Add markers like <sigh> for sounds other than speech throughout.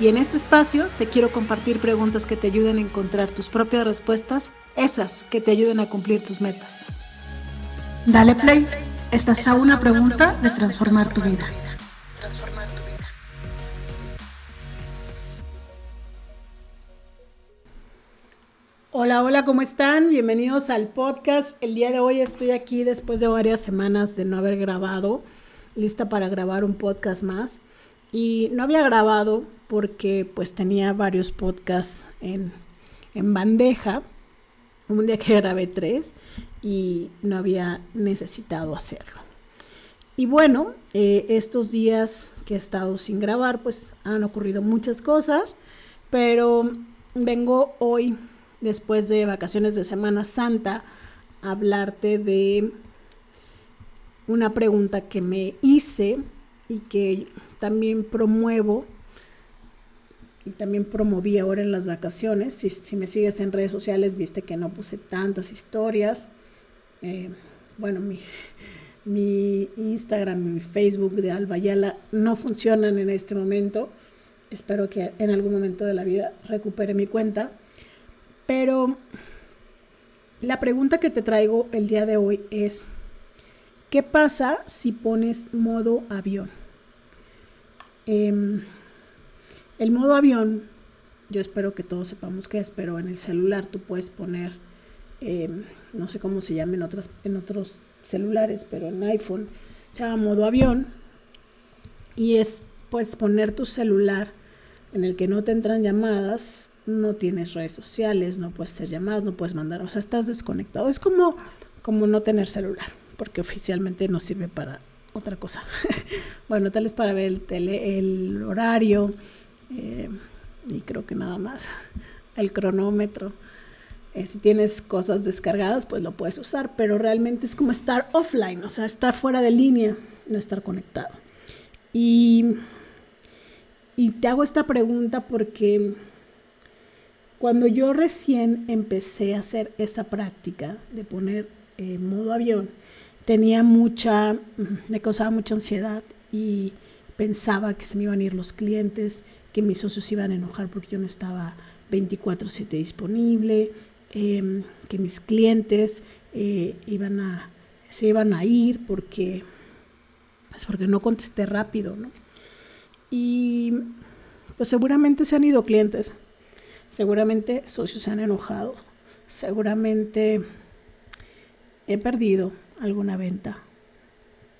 Y en este espacio te quiero compartir preguntas que te ayuden a encontrar tus propias respuestas, esas que te ayuden a cumplir tus metas. Dale play, estás a una pregunta de transformar tu vida. Hola, hola, ¿cómo están? Bienvenidos al podcast. El día de hoy estoy aquí después de varias semanas de no haber grabado, lista para grabar un podcast más. Y no había grabado porque pues tenía varios podcasts en, bandeja. Un día que <laughs> grabé tres y no había necesitado hacerlo. Y bueno, eh, estos días que he estado sin grabar, pues han ocurrido muchas cosas, pero vengo hoy, después de vacaciones de Semana Santa, a hablarte de una pregunta que me hice y que también promuevo y también promoví ahora en las vacaciones. Si, me sigues en redes sociales, viste que no puse tantas historias. Eh, bueno, mi, <laughs> mi Instagram y mi Facebook de Albayala no funcionan en este momento. Espero que en algún momento de la vida recupere mi cuenta. Pero la pregunta que te traigo el día de hoy es, ¿qué pasa si pones modo avión? Em, el modo avión, yo espero que todos sepamos qué es, pero en el celular tú puedes poner, em, no sé cómo se llama en, otras, en otros celulares, pero en iPhone se llama modo avión y es, puedes poner tu celular en el que no te entran llamadas, no tienes redes sociales, no puedes hacer llamadas, no puedes mandar, o sea, estás desconectado. Es como, como no tener celular, porque oficialmente no sirve para otra cosa. <laughs> bueno, tal es para ver el, tele, el horario eh, y creo que nada más. <laughs> El cronómetro. Eh, si tienes cosas descargadas, pues lo puedes usar, pero realmente es como estar offline, o sea, estar fuera de línea, no estar conectado. Y, y te hago esta pregunta porque cuando yo recién empecé a hacer esa práctica de poner eh, modo avión, tenía mucha, me causaba mucha ansiedad y pensaba que se me iban a ir los clientes, que mis socios iban a enojar porque yo no estaba 24/7 disponible, em, que mis clientes eh, iban a, se iban a ir porque, pues porque no contesté rápido, ¿no? Y pues seguramente se han ido clientes, seguramente socios se han enojado, seguramente he perdido alguna venta,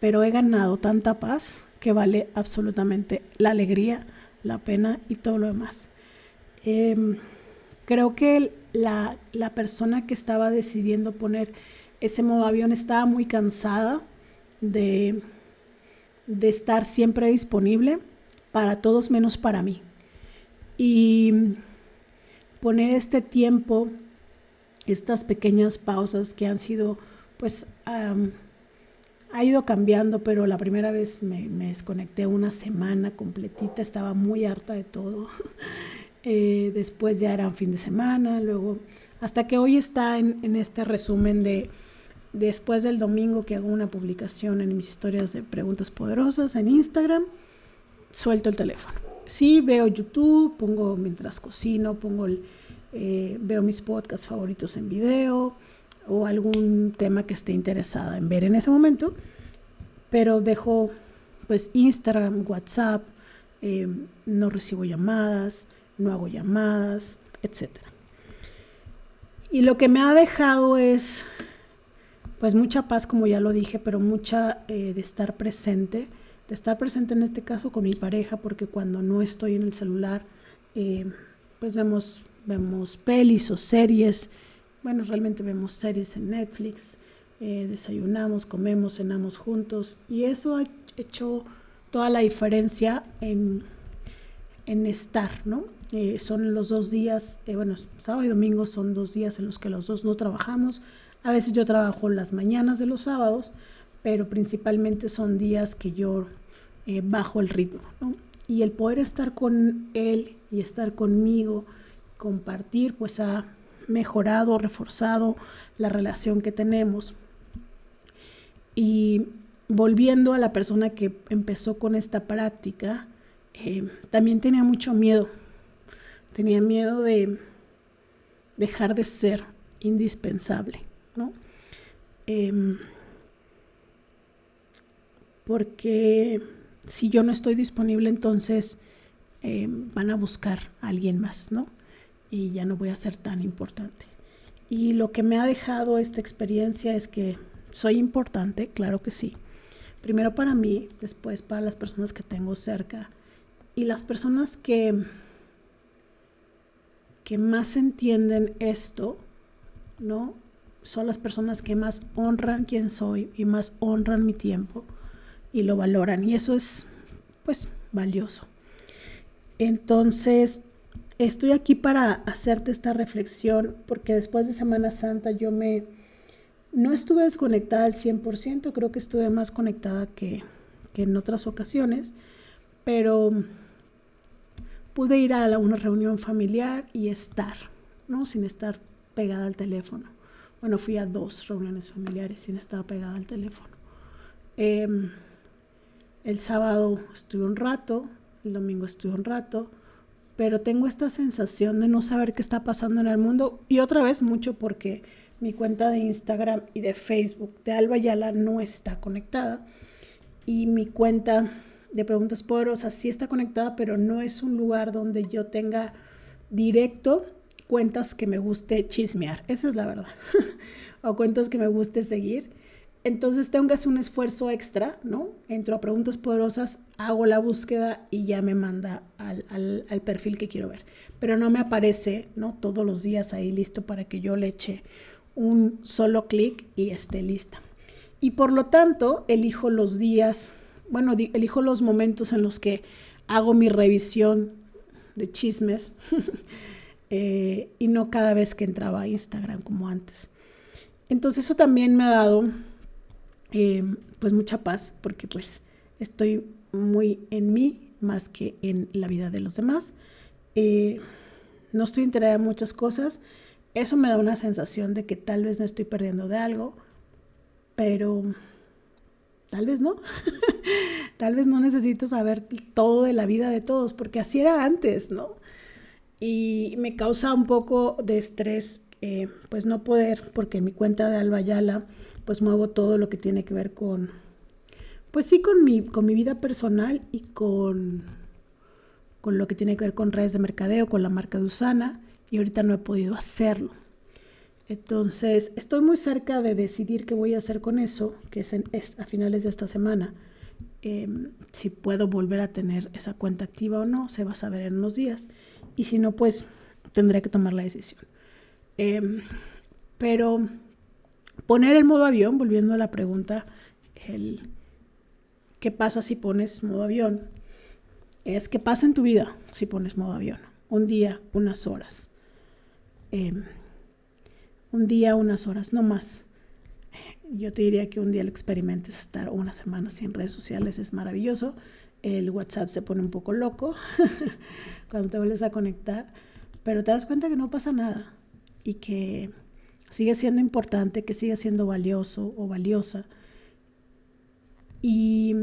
pero he ganado tanta paz que vale absolutamente la alegría, la pena y todo lo demás. Em, creo que la, persona que estaba decidiendo poner ese modo avión estaba muy cansada de, de estar siempre disponible para todos menos para mí. Y poner este tiempo, estas pequeñas pausas que han sido pues ha ido cambiando, pero la primera vez me, desconecté una semana completita, estaba muy harta de todo. <laughs> Eh, después ya era un fin de semana, luego, hasta que hoy está en, este resumen de después del domingo que hago una publicación en mis historias de preguntas poderosas en Instagram, suelto el teléfono. Sí, veo YouTube, pongo mientras cocino, pongo eh, veo mis podcasts favoritos en video, o algún tema que esté interesada en ver en ese momento, pero dejo pues Instagram, WhatsApp, eh, no recibo llamadas, no hago llamadas, etc. Y lo que me ha dejado es pues mucha paz, como ya lo dije, pero mucha eh, de estar presente, de estar presente en este caso con mi pareja, porque cuando no estoy en el celular, eh, pues vemos, vemos pelis o series, bueno, realmente vemos series en Netflix, eh, desayunamos, comemos, cenamos juntos y eso ha hecho toda la diferencia en, estar, ¿no? Eh, son los dos días, eh, bueno, sábado y domingo son dos días en los que los dos no trabajamos. A veces yo trabajo las mañanas de los sábados, pero principalmente son días que yo bajo el ritmo. Y el poder estar con él y estar conmigo, compartir, pues ha mejorado, reforzado la relación que tenemos. Y volviendo a la persona que empezó con esta práctica, eh, también tenía mucho miedo. Tenía miedo de dejar de ser indispensable, ¿no? Em, porque si yo no estoy disponible, entonces em, van a buscar a alguien más, ¿no? Y ya no voy a ser tan importante. Y lo que me ha dejado esta experiencia es que soy importante, claro que sí. Primero para mí, después para las personas que tengo cerca. Y las personas que, que más entienden esto, ¿no? Son las personas que más honran quién soy y más honran mi tiempo y lo valoran. Y eso es, pues, valioso. Entonces, estoy aquí para hacerte esta reflexión porque después de Semana Santa yo me no estuve desconectada al 100%, creo que estuve más conectada que, en otras ocasiones, pero pude ir a una reunión familiar y estar, ¿no? Sin estar pegada al teléfono. Bueno, fui a dos reuniones familiares sin estar pegada al teléfono. Em, el sábado estuve un rato, el domingo estuve un rato, pero tengo esta sensación de no saber qué está pasando en el mundo y otra vez mucho porque mi cuenta de Instagram y de Facebook de Alba Yala no está conectada. Y mi cuenta de Preguntas Poderosas sí está conectada, pero no es un lugar donde yo tenga directo cuentas que me guste chismear. Esa es la verdad. <laughs> o cuentas que me guste seguir. Entonces tengo que hacer un esfuerzo extra, ¿no? Entro a Preguntas Poderosas, hago la búsqueda y ya me manda al, perfil que quiero ver. Pero no me aparece, ¿no? Todos los días ahí listo para que yo le eche un solo clic y esté lista. Y por lo tanto, elijo los días, bueno, elijo los momentos en los que hago mi revisión de chismes <laughs> eh, y no cada vez que entraba a Instagram como antes. Entonces eso también me ha dado eh, pues mucha paz porque pues estoy muy en mí más que en la vida de los demás. Eh, no estoy enterada de muchas cosas eso me da una sensación de que tal vez me estoy perdiendo de algo, pero tal vez no. <laughs> tal vez no necesito saber todo de la vida de todos, porque así era antes, ¿no? Y me causa un poco de estrés, eh, pues no poder, porque en mi cuenta de Alba Yala, pues muevo todo lo que tiene que ver con, pues sí, con mi, con mi vida personal y con, con lo que tiene que ver con redes de mercadeo, con la marca de Usana y ahorita no he podido hacerlo. Entonces, estoy muy cerca de decidir qué voy a hacer con eso, que es, a finales de esta semana. Em, si puedo volver a tener esa cuenta activa o no, se va a saber en unos días. Y si no, pues tendré que tomar la decisión. Em, pero poner el modo avión, volviendo a la pregunta, el qué pasa si pones modo avión, es qué pasa en tu vida si pones modo avión. Un día, unas horas. Em, un día, unas horas, no más. Yo te diría que un día lo experimentes, estar una semana sin redes sociales es maravilloso. El WhatsApp se pone un poco loco <laughs> cuando te vuelves a conectar, pero te das cuenta que no pasa nada y que sigue siendo importante, que sigue siendo valioso o valiosa. Y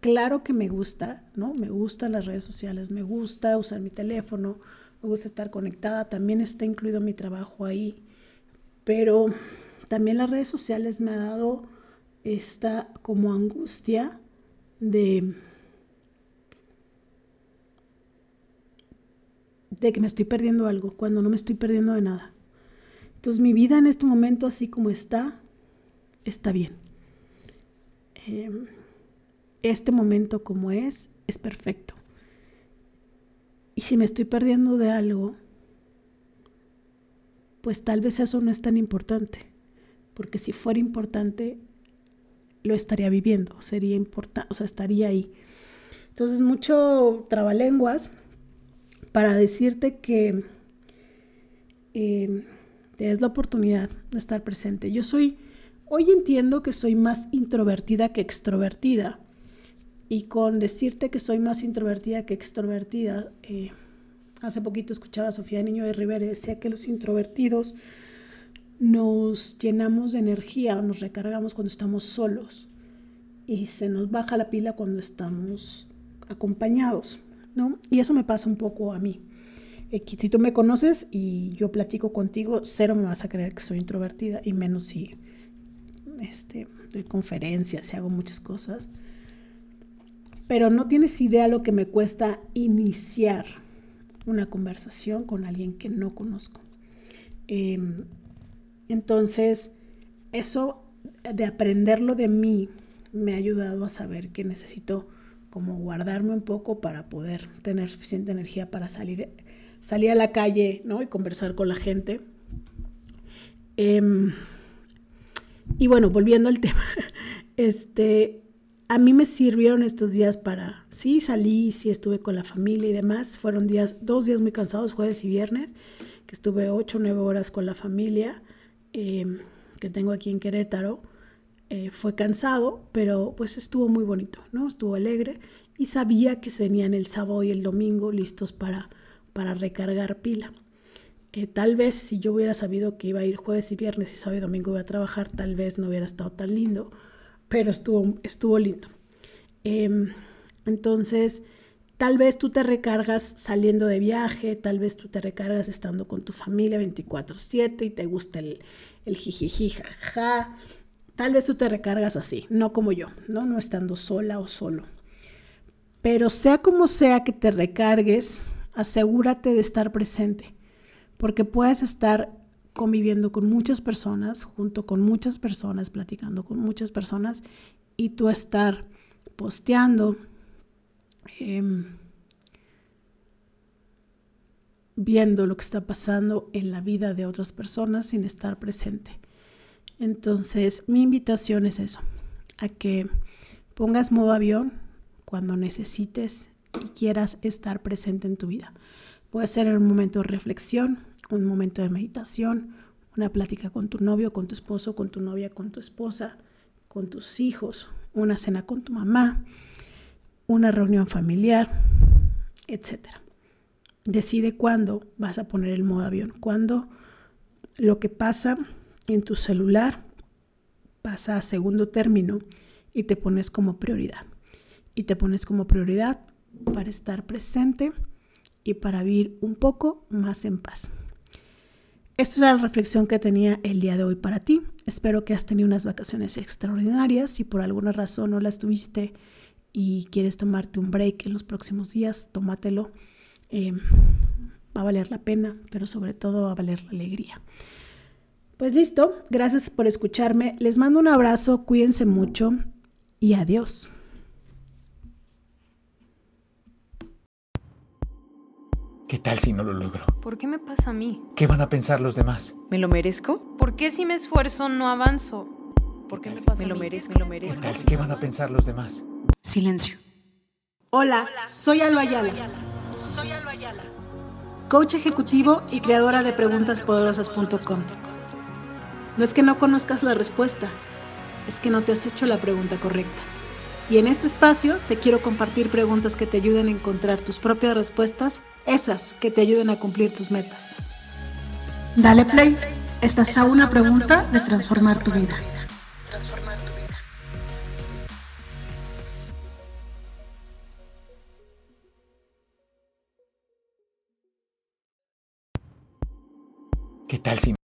claro que me gusta, ¿no? Me gustan las redes sociales, me gusta usar mi teléfono, me gusta estar conectada, también está incluido mi trabajo ahí, pero también las redes sociales me ha dado esta como angustia de, de que me estoy perdiendo algo, cuando no me estoy perdiendo de nada. Entonces mi vida en este momento, así como está, está bien. Em, este momento como es, es perfecto. Y si me estoy perdiendo de algo, pues tal vez eso no es tan importante, porque si fuera importante, lo estaría viviendo, sería importante, o sea, estaría ahí. Entonces, mucho trabalenguas, para decirte que eh, te des la oportunidad de estar presente. Yo soy, hoy entiendo que soy más introvertida que extrovertida. Y con decirte que soy más introvertida que extrovertida, eh, hace poquito escuchaba a Sofía Niño de Rivera y decía que los introvertidos nos llenamos de energía nos recargamos cuando estamos solos y se nos baja la pila cuando estamos acompañados, ¿no? Y eso me pasa un poco a mí. Eh, si tú me conoces y yo platico contigo, cero me vas a creer que soy introvertida y menos si este, doy conferencias y hago muchas cosas. Pero no tienes idea lo que me cuesta iniciar una conversación con alguien que no conozco. Em, entonces, eso de aprenderlo de mí me ha ayudado a saber que necesito como guardarme un poco para poder tener suficiente energía para salir, salir a la calle ¿no? y conversar con la gente. Em, y bueno, volviendo al <laughs> tema, este, a mí me sirvieron estos días para, sí, salí, sí estuve con la familia y demás. Fueron días, dos días muy cansados, jueves y viernes, que estuve ocho o nueve horas con la familia em, que tengo aquí en Querétaro. Eh, fue cansado, pero pues estuvo muy bonito, ¿no? Estuvo alegre y sabía que se venían el sábado y el domingo listos para, para recargar pila. Eh, tal vez si yo hubiera sabido que iba a ir jueves y viernes y sábado y domingo iba a trabajar, tal vez no hubiera estado tan lindo pero estuvo, estuvo lindo. Em, entonces, tal vez tú te recargas saliendo de viaje, tal vez tú te recargas estando con tu familia 24/7 y te gusta el, el. Tal vez tú te recargas así, no como yo, ¿no? No estando sola o solo. Pero sea como sea que te recargues, asegúrate de estar presente, porque puedes estar conviviendo con muchas personas, junto con muchas personas, platicando con muchas personas y tú estar posteando, em, viendo lo que está pasando en la vida de otras personas sin estar presente. Entonces, mi invitación es eso, a que pongas modo avión cuando necesites y quieras estar presente en tu vida. Puede ser un momento de reflexión, un momento de meditación, una plática con tu novio, con tu esposo, con tu novia, con tu esposa, con tus hijos, una cena con tu mamá, una reunión familiar, etc. Decide cuándo vas a poner el modo avión, cuándo lo que pasa en tu celular pasa a segundo término y te pones como prioridad. Y te pones como prioridad para estar presente y para vivir un poco más en paz. Esta es la reflexión que tenía el día de hoy para ti. Espero que has tenido unas vacaciones extraordinarias. Si por alguna razón no las tuviste y quieres tomarte un break en los próximos días, tómatelo. Eh, va a valer la pena, pero sobre todo va a valer la alegría. Pues listo, gracias por escucharme. Les mando un abrazo, cuídense mucho y adiós. ¿Qué tal si no lo logro? ¿Por qué me pasa a mí? ¿Qué van a pensar los demás? ¿Me lo merezco? ¿Por qué si me esfuerzo no avanzo? ¿Por qué me pasa ¿Me lo merezco? ¿Me lo merezco? ¿Qué, tal, ¿Qué van a pensar los demás? Silencio. Hola, soy Alba Ayala. Soy Alba Ayala. Coach ejecutivo y creadora de preguntaspoderosas.com. No es que no conozcas la respuesta, es que no te has hecho la pregunta correcta. Y en este espacio te quiero compartir preguntas que te ayuden a encontrar tus propias respuestas, esas que te ayuden a cumplir tus metas. Dale play, estás a una pregunta de transformar tu vida. ¿Qué tal si